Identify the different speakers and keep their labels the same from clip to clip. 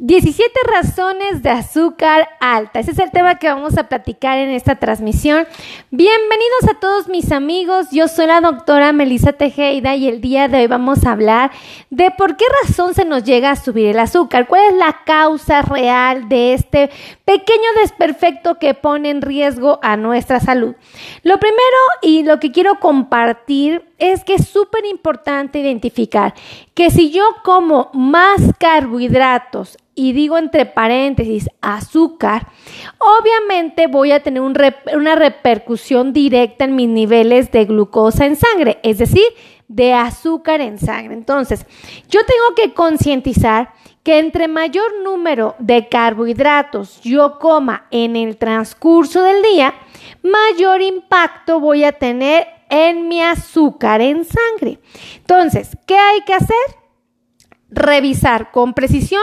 Speaker 1: 17 razones de azúcar alta. Ese es el tema que vamos a platicar en esta transmisión. Bienvenidos a todos mis amigos. Yo soy la doctora Melissa Tejeda y el día de hoy vamos a hablar de por qué razón se nos llega a subir el azúcar. ¿Cuál es la causa real de este pequeño desperfecto que pone en riesgo a nuestra salud? Lo primero y lo que quiero compartir es que es súper importante identificar que si yo como más carbohidratos y digo entre paréntesis azúcar, obviamente voy a tener una repercusión directa en mis niveles de glucosa en sangre, es decir, de azúcar en sangre. Entonces, yo tengo que concientizar que entre mayor número de carbohidratos yo coma en el transcurso del día, mayor impacto voy a tener en mi azúcar en sangre. Entonces, ¿qué hay que hacer? Revisar con precisión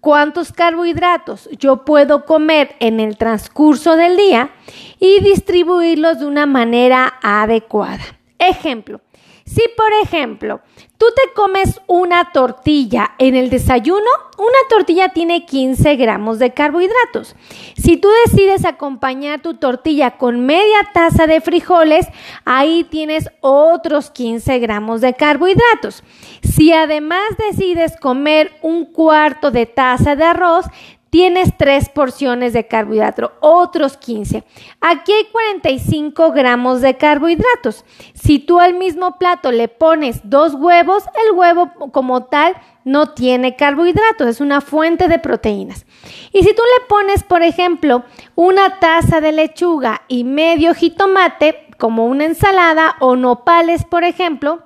Speaker 1: cuántos carbohidratos yo puedo comer en el transcurso del día y distribuirlos de una manera adecuada. Ejemplo, si por ejemplo tú te comes una tortilla en el desayuno, una tortilla tiene 15 gramos de carbohidratos. Si tú decides acompañar tu tortilla con media taza de frijoles, ahí tienes otros 15 gramos de carbohidratos. Si además decides comer un cuarto de taza de arroz, tienes tres porciones de carbohidrato, otros 15. Aquí hay 45 gramos de carbohidratos. Si tú al mismo plato le pones dos huevos, el huevo como tal no tiene carbohidratos, es una fuente de proteínas. Y si tú le pones, por ejemplo, una taza de lechuga y medio jitomate, como una ensalada o nopales, por ejemplo,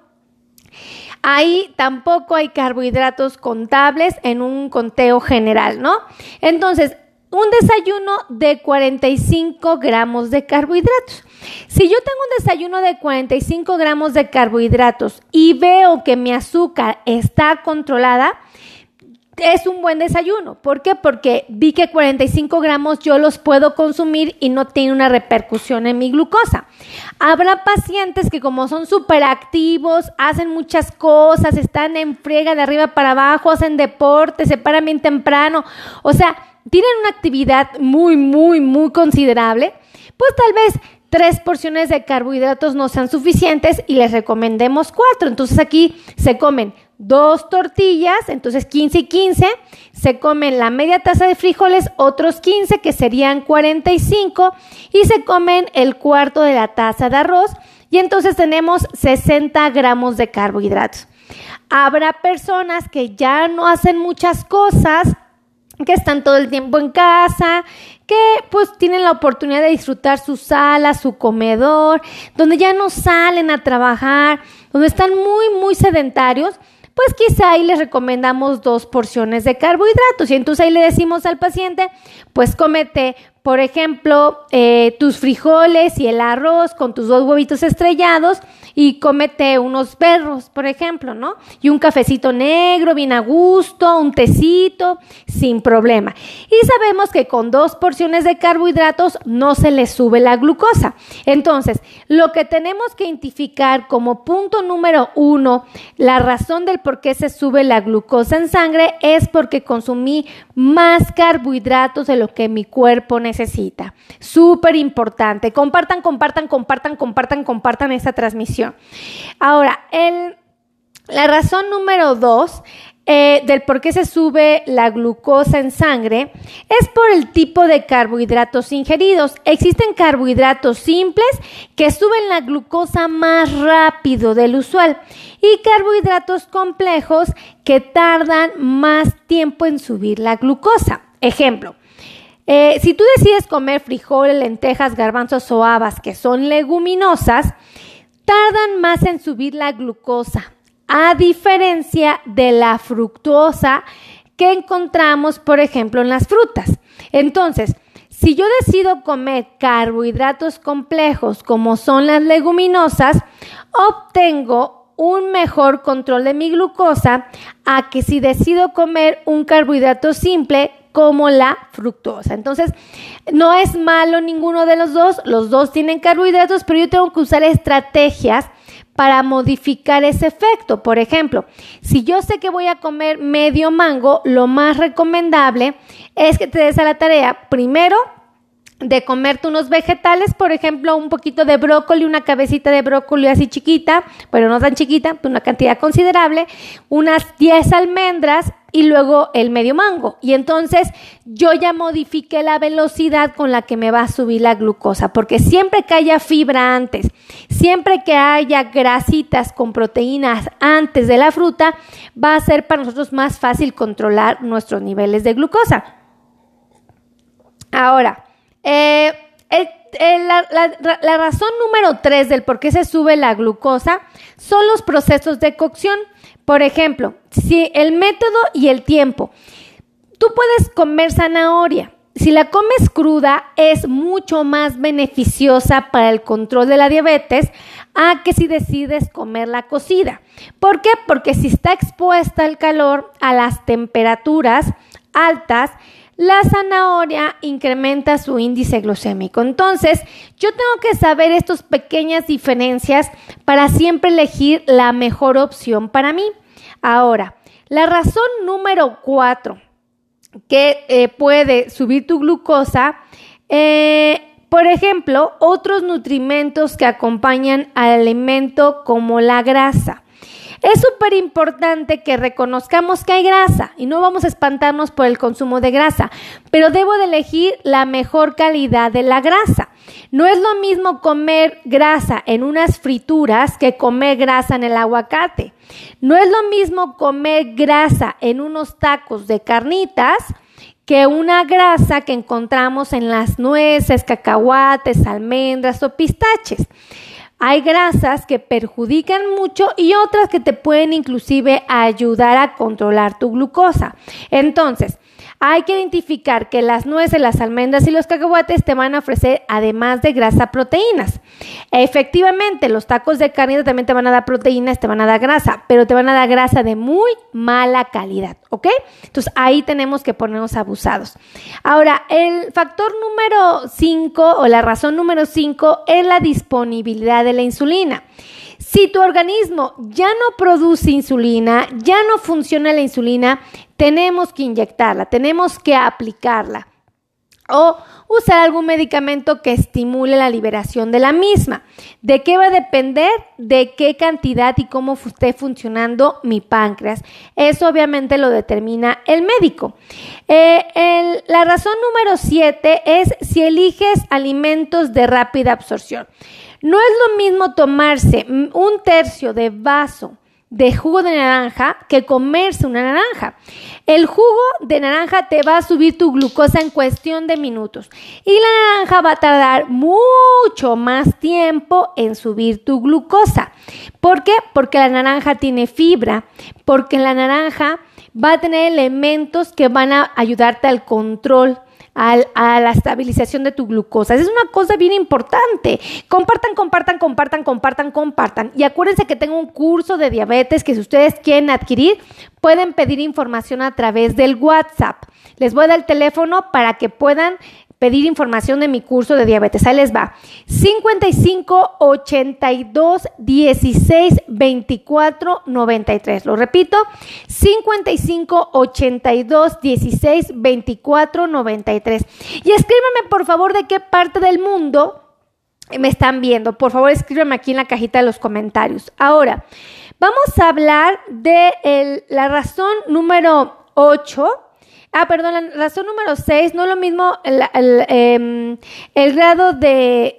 Speaker 1: ahí tampoco hay carbohidratos contables en un conteo general, ¿no? Entonces, un desayuno de 45 gramos de carbohidratos. Si yo tengo un desayuno de 45 gramos de carbohidratos y veo que mi azúcar está controlada, es un buen desayuno. ¿Por qué? Porque vi que 45 gramos yo los puedo consumir y no tiene una repercusión en mi glucosa. Habrá pacientes que como son súper activos, hacen muchas cosas, están en friega de arriba para abajo, hacen deporte, se paran bien temprano, o sea, tienen una actividad muy, muy, muy considerable, pues tal vez tres porciones de carbohidratos no sean suficientes y les recomendemos cuatro. Entonces aquí se comen dos tortillas, entonces 15 y 15, se comen la media taza de frijoles, otros 15 que serían 45 y se comen el cuarto de la taza de arroz y entonces tenemos 60 gramos de carbohidratos. Habrá personas que ya no hacen muchas cosas, que están todo el tiempo en casa, que pues tienen la oportunidad de disfrutar su sala, su comedor, donde ya no salen a trabajar, donde están muy, muy sedentarios pues quizá ahí les recomendamos dos porciones de carbohidratos. Y entonces ahí le decimos al paciente, pues cómete por ejemplo, eh, tus frijoles y el arroz con tus dos huevitos estrellados y cómete unos perros, por ejemplo, ¿no? Y un cafecito negro, bien a gusto, un tecito, sin problema. Y sabemos que con dos porciones de carbohidratos no se le sube la glucosa. Entonces, lo que tenemos que identificar como punto número uno, la razón del por qué se sube la glucosa en sangre es porque consumí más carbohidratos de lo que mi cuerpo necesita necesita. Súper importante. Compartan, compartan, compartan, compartan, compartan esta transmisión. Ahora, el, la razón número dos eh, del por qué se sube la glucosa en sangre es por el tipo de carbohidratos ingeridos. Existen carbohidratos simples que suben la glucosa más rápido del usual y carbohidratos complejos que tardan más tiempo en subir la glucosa. Ejemplo, eh, si tú decides comer frijoles, lentejas, garbanzos o habas, que son leguminosas, tardan más en subir la glucosa, a diferencia de la fructuosa que encontramos, por ejemplo, en las frutas. Entonces, si yo decido comer carbohidratos complejos como son las leguminosas, obtengo un mejor control de mi glucosa a que si decido comer un carbohidrato simple como la fructosa. Entonces, no es malo ninguno de los dos, los dos tienen carbohidratos, pero yo tengo que usar estrategias para modificar ese efecto. Por ejemplo, si yo sé que voy a comer medio mango, lo más recomendable es que te des a la tarea primero de comerte unos vegetales, por ejemplo, un poquito de brócoli, una cabecita de brócoli así chiquita, pero no tan chiquita, una cantidad considerable, unas 10 almendras y luego el medio mango. Y entonces yo ya modifiqué la velocidad con la que me va a subir la glucosa, porque siempre que haya fibra antes, siempre que haya grasitas con proteínas antes de la fruta, va a ser para nosotros más fácil controlar nuestros niveles de glucosa. Ahora, eh, la, razón número tres del por qué se sube la glucosa son los procesos de cocción. Por ejemplo, si el método y el tiempo. Tú puedes comer zanahoria. Si la comes cruda es mucho más beneficiosa para el control de la diabetes a que si decides comerla cocida. ¿Por qué? Porque si está expuesta al calor, a las temperaturas altas, la zanahoria incrementa su índice glucémico. Entonces, yo tengo que saber estas pequeñas diferencias para siempre elegir la mejor opción para mí. Ahora, la razón número cuatro que eh, puede subir tu glucosa, eh, por ejemplo, otros nutrimentos que acompañan al alimento como la grasa. Es súper importante que reconozcamos que hay grasa y no vamos a espantarnos por el consumo de grasa, pero debo de elegir la mejor calidad de la grasa. No es lo mismo comer grasa en unas frituras que comer grasa en el aguacate. No es lo mismo comer grasa en unos tacos de carnitas que una grasa que encontramos en las nueces, cacahuates, almendras o pistaches. Hay grasas que perjudican mucho y otras que te pueden inclusive ayudar a controlar tu glucosa. Entonces, hay que identificar que las nueces, las almendras y los cacahuates te van a ofrecer, además de grasa, proteínas. Efectivamente, los tacos de carne también te van a dar proteínas, te van a dar grasa, pero te van a dar grasa de muy mala calidad, ¿ok? Entonces ahí tenemos que ponernos abusados. Ahora, el factor número 5 o la razón número 5 es la disponibilidad de la insulina. Si tu organismo ya no produce insulina, ya no funciona la insulina, tenemos que inyectarla, tenemos que aplicarla o usar algún medicamento que estimule la liberación de la misma. ¿De qué va a depender? De qué cantidad y cómo esté funcionando mi páncreas. Eso obviamente lo determina el médico. Eh, la razón número 7 es si eliges alimentos de rápida absorción. No es lo mismo tomarse un tercio de vaso de jugo de naranja que comerse una naranja. El jugo de naranja te va a subir tu glucosa en cuestión de minutos y la naranja va a tardar mucho más tiempo en subir tu glucosa. ¿Por qué? Porque la naranja tiene fibra, porque la naranja va a tener elementos que van a ayudarte al control a la estabilización de tu glucosa. es una cosa bien importante. Compartan, compartan, compartan, compartan, compartan. Y acuérdense que tengo un curso de diabetes que si ustedes quieren adquirir, pueden pedir información a través del WhatsApp. Les voy a dar el teléfono para que puedan pedir información de mi curso de diabetes. Ahí les va. 55 82 16 24 93. Lo repito. 55 82 16 24 93. Y escríbeme por favor de qué parte del mundo me están viendo. Por favor, escríbeme aquí en la cajita de los comentarios. Ahora, vamos a hablar de la razón número 8 Ah, perdón, la razón número 6, no lo mismo el, em, grado de,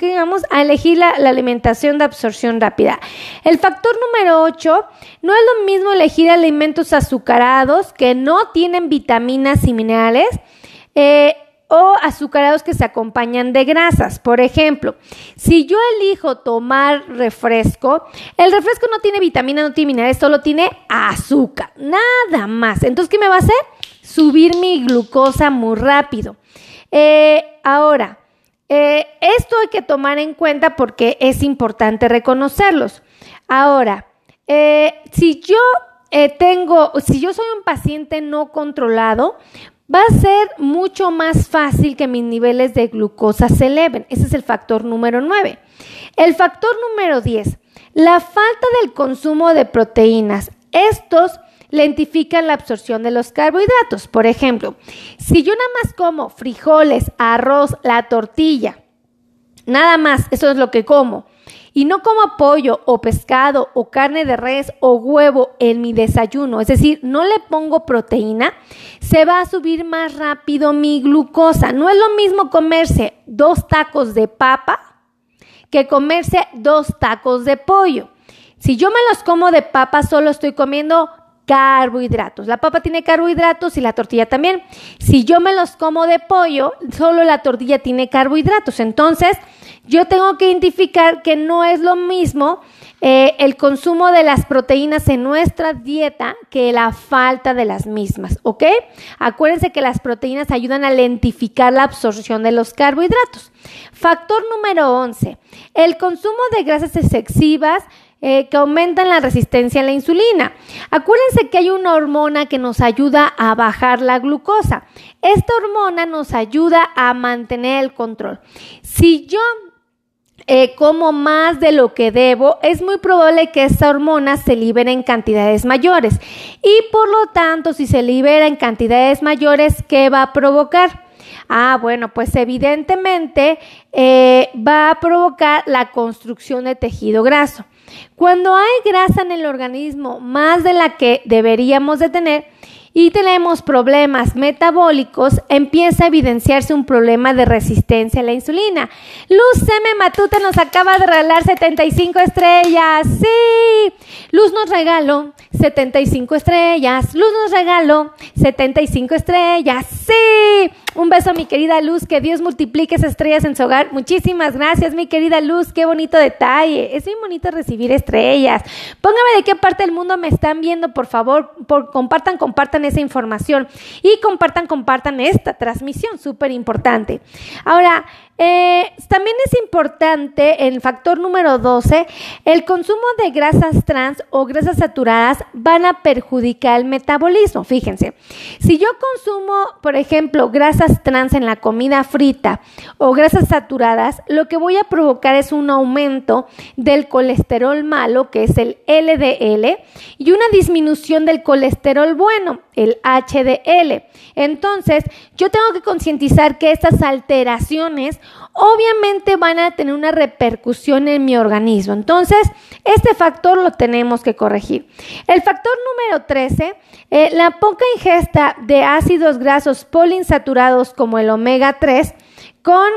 Speaker 1: que vamos a elegir la, alimentación de absorción rápida. El factor número 8, no es lo mismo elegir alimentos azucarados que no tienen vitaminas y minerales. Eh, o azucarados que se acompañan de grasas. Por ejemplo, si yo elijo tomar refresco, el refresco no tiene vitamina, no tiene minerales, solo tiene azúcar, nada más. Entonces, ¿qué me va a hacer? Subir mi glucosa muy rápido. Eh, ahora, eh, esto hay que tomar en cuenta porque es importante reconocerlos. Ahora, eh, si yo tengo, si yo soy un paciente no controlado, va a ser mucho más fácil que mis niveles de glucosa se eleven. Ese es el factor número 9. El factor número 10. La falta del consumo de proteínas. Estos lentifican la absorción de los carbohidratos. Por ejemplo, si yo nada más como frijoles, arroz, la tortilla, nada más, eso es lo que como, y no como pollo o pescado o carne de res o huevo en mi desayuno, es decir, no le pongo proteína, se va a subir más rápido mi glucosa. No es lo mismo comerse dos tacos de papa que comerse dos tacos de pollo. Si yo me los como de papa, solo estoy comiendo carbohidratos. La papa tiene carbohidratos y la tortilla también. Si yo me los como de pollo, solo la tortilla tiene carbohidratos. Entonces, yo tengo que identificar que no es lo mismo eh, el consumo de las proteínas en nuestra dieta que la falta de las mismas, ¿ok? Acuérdense que las proteínas ayudan a lentificar la absorción de los carbohidratos. Factor número 11, el consumo de grasas excesivas eh, que aumentan la resistencia a la insulina. Acuérdense que hay una hormona que nos ayuda a bajar la glucosa. Esta hormona nos ayuda a mantener el control. Si yo eh, como más de lo que debo, es muy probable que esta hormona se libere en cantidades mayores. Y por lo tanto, si se libera en cantidades mayores, ¿qué va a provocar? Ah, bueno, pues evidentemente eh, va a provocar la construcción de tejido graso. Cuando hay grasa en el organismo más de la que deberíamos de tener, y tenemos problemas metabólicos, empieza a evidenciarse un problema de resistencia a la insulina. Luz M. Matute nos acaba de regalar 75 estrellas. Sí, Luz nos regaló 75 estrellas. Luz nos regaló 75 estrellas. Sí. Un beso a mi querida Luz, que Dios multiplique esas estrellas en su hogar. Muchísimas gracias, mi querida Luz, qué bonito detalle. Es muy bonito recibir estrellas. Póngame de qué parte del mundo me están viendo, por favor. Compartan, compartan esa información y compartan, compartan esta transmisión, súper importante. Ahora, eh, también es importante el factor número 12, el consumo de grasas trans o grasas saturadas van a perjudicar el metabolismo. Fíjense, si yo consumo, por ejemplo, grasas trans en la comida frita o grasas saturadas, lo que voy a provocar es un aumento del colesterol malo, que es el LDL, y una disminución del colesterol bueno, el HDL. Entonces, yo tengo que concientizar que estas alteraciones obviamente van a tener una repercusión en mi organismo. Entonces, este factor lo tenemos que corregir. El factor número 13, eh, la poca ingesta de ácidos grasos poliinsaturados como el omega 3 con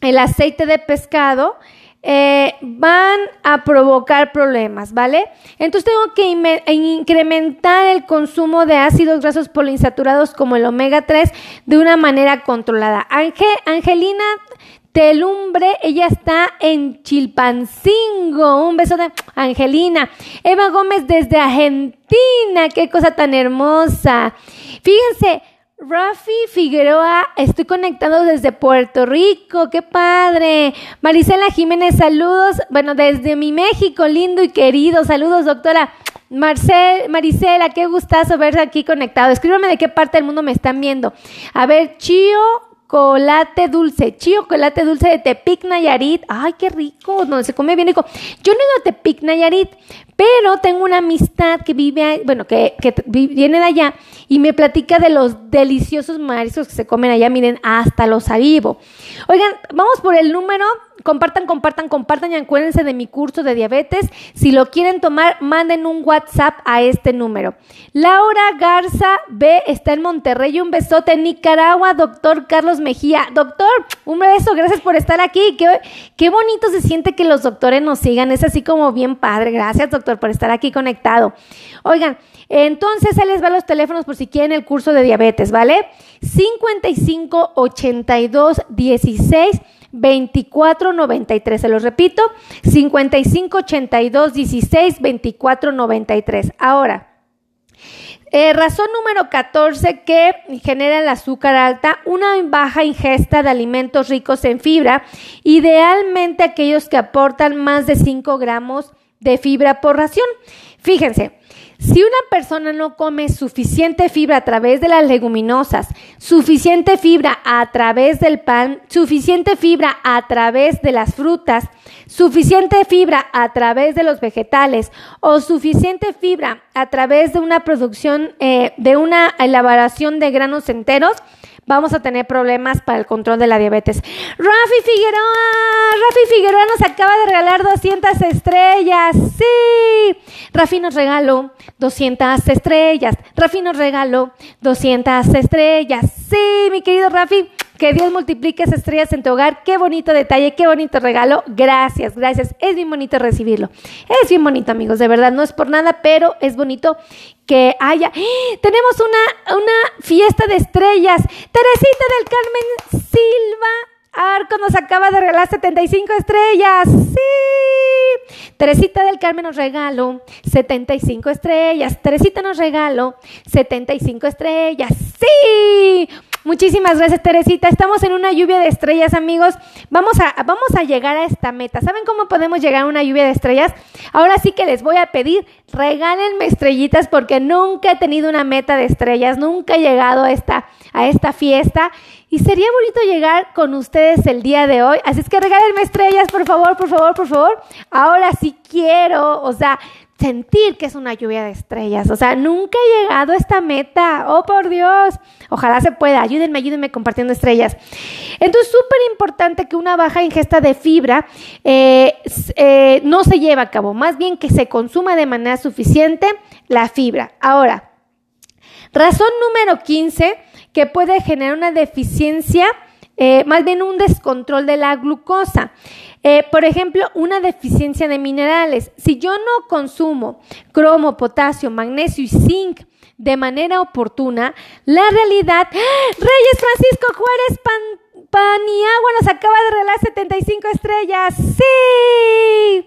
Speaker 1: el aceite de pescado eh, van a provocar problemas, ¿vale? Entonces tengo que incrementar el consumo de ácidos grasos poliinsaturados como el omega 3 de una manera controlada. Angelina Telumbre, ella está en Chilpancingo. Un beso de Angelina. Eva Gómez desde Argentina. Qué cosa tan hermosa. Fíjense, Rafi Figueroa, estoy conectado desde Puerto Rico, qué padre. Marisela Jiménez, saludos, bueno, desde mi México, lindo y querido, saludos, doctora. Marcel, Marisela, qué gustazo verse aquí conectado. Escríbame de qué parte del mundo me están viendo. A ver, Chío Chocolate dulce, chocolate dulce de Tepic Nayarit. Ay, qué rico, donde se come bien rico. Yo no he ido a Tepic Nayarit, pero tengo una amistad que vive, bueno, que, que viene de allá y me platica de los deliciosos mariscos que se comen allá, miren, hasta los avivo. Oigan, vamos por el número, compartan, compartan, compartan y acuérdense de mi curso de diabetes. Si lo quieren tomar, manden un WhatsApp a este número. Laura Garza B está en Monterrey, un besote en Nicaragua, doctor Carlos Mejía. Doctor, un beso, gracias por estar aquí. Qué, qué bonito se siente que los doctores nos sigan, es así como bien padre. Gracias, doctor por estar aquí conectado. Oigan, entonces ahí les va los teléfonos por si quieren el curso de diabetes, ¿vale? 55 82 16 24 93. Se los repito, 55 82 16 24 93. Ahora, eh, razón número 14 que genera el azúcar alta, una baja ingesta de alimentos ricos en fibra, idealmente aquellos que aportan más de 5 gramos de fibra por ración. Fíjense, si una persona no come suficiente fibra a través de las leguminosas, suficiente fibra a través del pan, suficiente fibra a través de las frutas, suficiente fibra a través de los vegetales o suficiente fibra a través de una producción, eh, de una elaboración de granos enteros, vamos a tener problemas para el control de la diabetes. Rafi Figueroa, Rafi Figueroa nos acaba de regalar 200 estrellas. Sí, Rafi nos regaló 200 estrellas. Rafi nos regaló 200 estrellas. Sí, mi querido Rafi. Que Dios multiplique esas estrellas en tu hogar. Qué bonito detalle, qué bonito regalo. Gracias, gracias. Es bien bonito recibirlo. Es bien bonito, amigos, de verdad. No es por nada, pero es bonito que haya. ¡Ah! Tenemos una, una fiesta de estrellas. Teresita del Carmen Silva. Arco nos acaba de regalar 75 estrellas. Sí. Teresita del Carmen nos regaló 75 estrellas. Teresita nos regaló 75 estrellas. Sí. Muchísimas gracias, Teresita. Estamos en una lluvia de estrellas, amigos. Vamos a, vamos a llegar a esta meta. ¿Saben cómo podemos llegar a una lluvia de estrellas? Ahora sí que les voy a pedir, regálenme estrellitas porque nunca he tenido una meta de estrellas, nunca he llegado a esta, a esta fiesta. Y sería bonito llegar con ustedes el día de hoy. Así es que regálenme estrellas, por favor, por favor, por favor. Ahora sí quiero, o sea, sentir que es una lluvia de estrellas. O sea, nunca he llegado a esta meta. Oh, por Dios. Ojalá se pueda. Ayúdenme, ayúdenme compartiendo estrellas. Entonces, súper importante que una baja ingesta de fibra eh, eh, no se lleve a cabo. Más bien que se consuma de manera suficiente la fibra. Ahora, razón número 15 que puede generar una deficiencia, eh, más bien un descontrol de la glucosa. Eh, por ejemplo, una deficiencia de minerales. Si yo no consumo cromo, potasio, magnesio y zinc de manera oportuna, la realidad... ¡Ah! Reyes Francisco Juárez Pan, Paniagua nos acaba de regalar 75 estrellas. ¡Sí!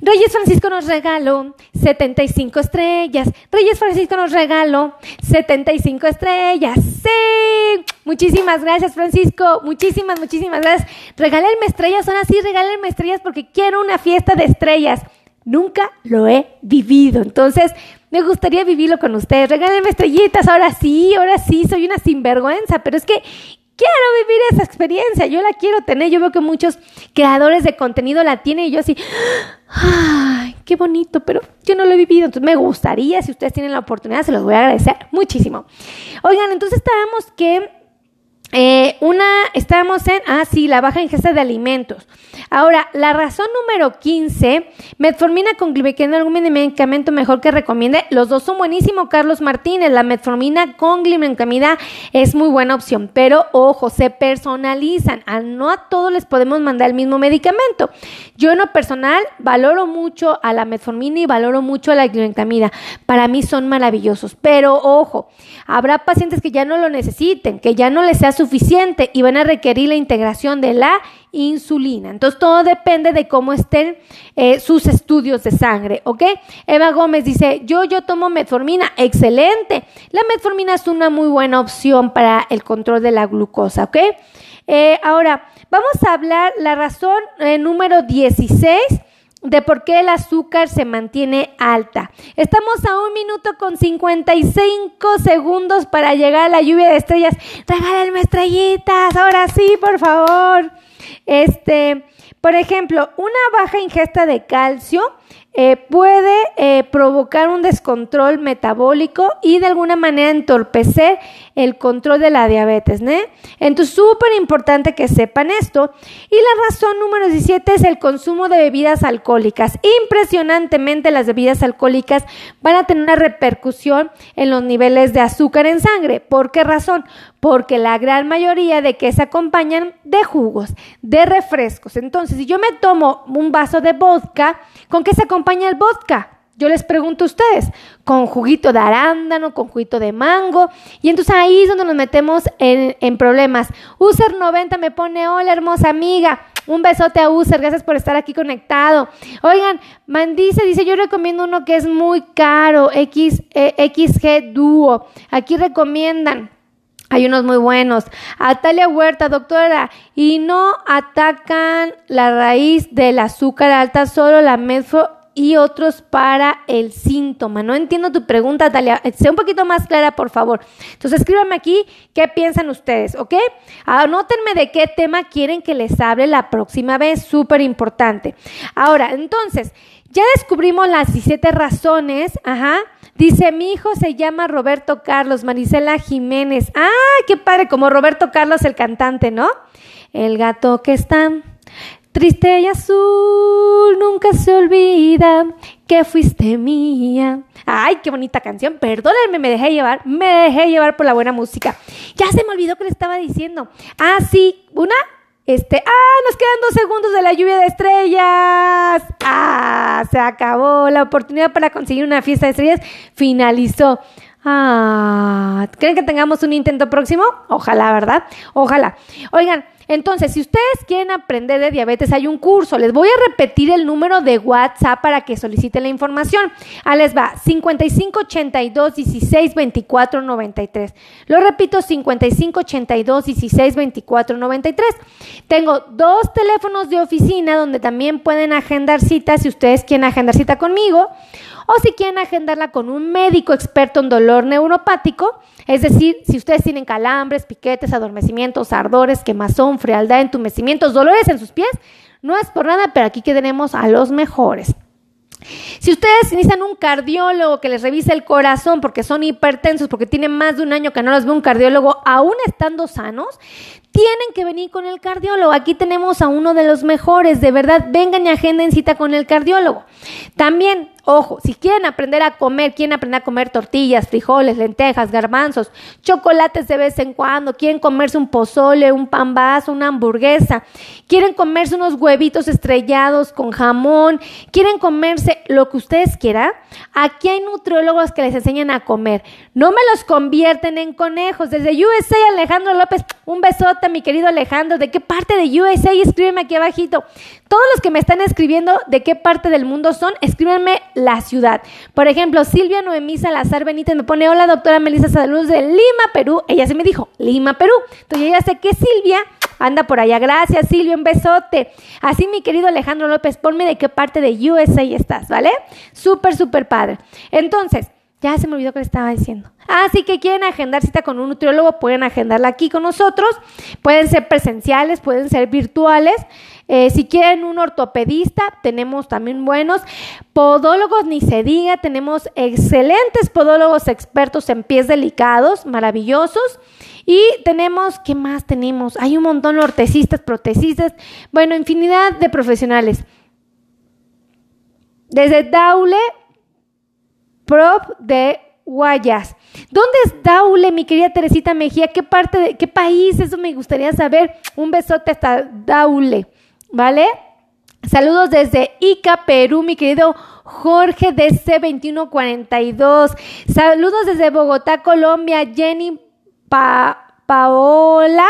Speaker 1: Reyes Francisco nos regaló 75 estrellas. Reyes Francisco nos regaló 75 estrellas. ¡Sí! Muchísimas gracias, Francisco. Muchísimas, muchísimas gracias. Regálenme estrellas, ahora sí, regálenme estrellas porque quiero una fiesta de estrellas. Nunca lo he vivido. Entonces, me gustaría vivirlo con ustedes. Regálenme estrellitas. Ahora sí, ahora sí, soy una sinvergüenza. Pero es que quiero vivir esa experiencia. Yo la quiero tener. Yo veo que muchos creadores de contenido la tienen y yo así. ¡Ay, qué bonito! Pero yo no lo he vivido. Entonces, me gustaría, si ustedes tienen la oportunidad, se los voy a agradecer muchísimo. Oigan, entonces estábamos que eh, una, estábamos en, ah, sí, la baja ingesta de alimentos. Ahora, la razón número 15, metformina con glibequina, algún medicamento mejor que recomiende. Los dos son buenísimos, Carlos Martínez. La metformina con glibencamida es muy buena opción, pero ojo, se personalizan. A no a todos les podemos mandar el mismo medicamento. Yo en lo personal valoro mucho a la metformina y valoro mucho a la glibencamida. Para mí son maravillosos, pero ojo, habrá pacientes que ya no lo necesiten, que ya no les sea suficiente y van a requerir la integración de la insulina. Entonces, todo depende de cómo estén eh, sus estudios de sangre, ¿ok? Eva Gómez dice, yo, yo tomo metformina, excelente. La metformina es una muy buena opción para el control de la glucosa, ¿ok? Eh, ahora, vamos a hablar la razón eh, número 16 de por qué el azúcar se mantiene alta. Estamos a un minuto con 55 segundos para llegar a la lluvia de estrellas. Regálenme estrellitas, ahora sí, por favor. Este, por ejemplo, una baja ingesta de calcio eh, puede eh, provocar un descontrol metabólico y de alguna manera entorpecer el control de la diabetes. ¿no? Entonces, súper importante que sepan esto. Y la razón número 17 es el consumo de bebidas alcohólicas. Impresionantemente las bebidas alcohólicas van a tener una repercusión en los niveles de azúcar en sangre. ¿Por qué razón? Porque la gran mayoría de que se acompañan de jugos, de refrescos. Entonces, si yo me tomo un vaso de vodka, ¿con qué se acompaña el vodka? Yo les pregunto a ustedes, con juguito de arándano, con juguito de mango, y entonces ahí es donde nos metemos en, problemas. User 90 me pone, hola hermosa amiga, un besote a User, gracias por estar aquí conectado. Oigan, Mandice dice, yo recomiendo uno que es muy caro, X, eh, XG Duo. Aquí recomiendan. Hay unos muy buenos. Atalia Huerta, doctora, y no atacan la raíz del azúcar alta, solo la metfo y otros para el síntoma. No entiendo tu pregunta, Dalia. Sea un poquito más clara, por favor. Entonces, escríbanme aquí qué piensan ustedes, ¿ok? Anótenme de qué tema quieren que les hable la próxima vez. Súper importante. Ahora, entonces, ya descubrimos las 17 razones. Ajá. Dice, mi hijo se llama Roberto Carlos, Marisela Jiménez. ¡Ah, qué padre! Como Roberto Carlos, el cantante, ¿no? El gato que está triste y azul, nunca se olvida que fuiste mía. Ay, qué bonita canción. Perdónenme, me dejé llevar, me dejé llevar por la buena música. Ya se me olvidó que le estaba diciendo. Ah, sí, una este, ah, nos quedan dos segundos de la lluvia de estrellas. Ah, se acabó. La oportunidad para conseguir una fiesta de estrellas finalizó. Ah, ¿creen que tengamos un intento próximo? Ojalá, ¿verdad? Ojalá. Oigan, entonces, si ustedes quieren aprender de diabetes, hay un curso. Les voy a repetir el número de WhatsApp para que soliciten la información. Ahí les va, 5582 16 24 93. Lo repito, 5582 16 24 93. Tengo dos teléfonos de oficina donde también pueden agendar citas si ustedes quieren agendar cita conmigo o si quieren agendarla con un médico experto en dolor neuropático, es decir, si ustedes tienen calambres, piquetes, adormecimientos, ardores, quemazón, frialdad, entumecimientos, dolores en sus pies, no es por nada, pero aquí que tenemos a los mejores. Si ustedes necesitan un cardiólogo que les revise el corazón porque son hipertensos, porque tienen más de un año que no los ve un cardiólogo, aún estando sanos, tienen que venir con el cardiólogo. Aquí tenemos a uno de los mejores, de verdad, vengan y agenden cita con el cardiólogo. También Ojo, si quieren aprender a comer, quieren aprender a comer tortillas, frijoles, lentejas, garbanzos, chocolates de vez en cuando, quieren comerse un pozole, un pan vaso, una hamburguesa, quieren comerse unos huevitos estrellados con jamón, quieren comerse lo que ustedes quieran, aquí hay nutriólogos que les enseñan a comer. No me los convierten en conejos. Desde USA, Alejandro López, un besote, mi querido Alejandro. ¿De qué parte de USA? Escríbeme aquí abajito. Todos los que me están escribiendo de qué parte del mundo son, escríbanme la ciudad. Por ejemplo, Silvia Noemí Salazar Benítez me pone, hola doctora Melissa, saludos de Lima, Perú. Ella se me dijo, Lima, Perú. Entonces yo ya sé que Silvia anda por allá. Gracias, Silvia, un besote. Así, mi querido Alejandro López, ponme de qué parte de USA estás, ¿vale? Súper, súper padre. Entonces, ya se me olvidó que le estaba diciendo. Así que quieren agendar cita con un nutriólogo, pueden agendarla aquí con nosotros. Pueden ser presenciales, pueden ser virtuales. Eh, si quieren un ortopedista, tenemos también buenos. Podólogos, ni se diga, tenemos excelentes podólogos expertos en pies delicados, maravillosos. Y tenemos, ¿qué más tenemos? Hay un montón de ortecistas, protecistas, bueno, infinidad de profesionales. Desde Daule prop de Guayas. ¿Dónde es Daule, mi querida Teresita Mejía? ¿Qué parte de qué país? Eso me gustaría saber. Un besote hasta Daule, ¿vale? Saludos desde Ica, Perú, mi querido Jorge DC2142. Saludos desde Bogotá, Colombia, Jenny Paola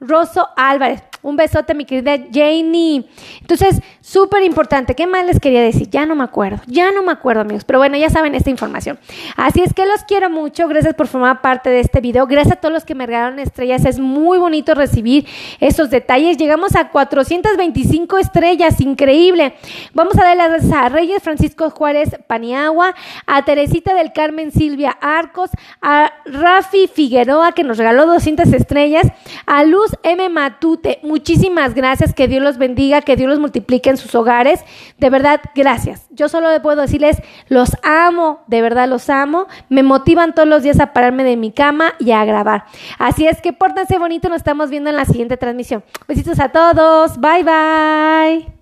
Speaker 1: Rosso Álvarez. Un besote, mi querida Janie. Entonces, súper importante. ¿Qué más les quería decir? Ya no me acuerdo. Ya no me acuerdo, amigos. Pero bueno, ya saben esta información. Así es que los quiero mucho. Gracias por formar parte de este video. Gracias a todos los que me regalaron estrellas. Es muy bonito recibir esos detalles. Llegamos a 425 estrellas. Increíble. Vamos a dar las gracias a Reyes Francisco Juárez Paniagua, a Teresita del Carmen Silvia Arcos, a Rafi Figueroa que nos regaló 200 estrellas, a Luz M. Matute. Muchísimas gracias, que Dios los bendiga, que Dios los multiplique en sus hogares. De verdad, gracias. Yo solo puedo decirles, los amo, de verdad los amo. Me motivan todos los días a pararme de mi cama y a grabar. Así es que pórtense bonito, nos estamos viendo en la siguiente transmisión. Besitos a todos, bye bye.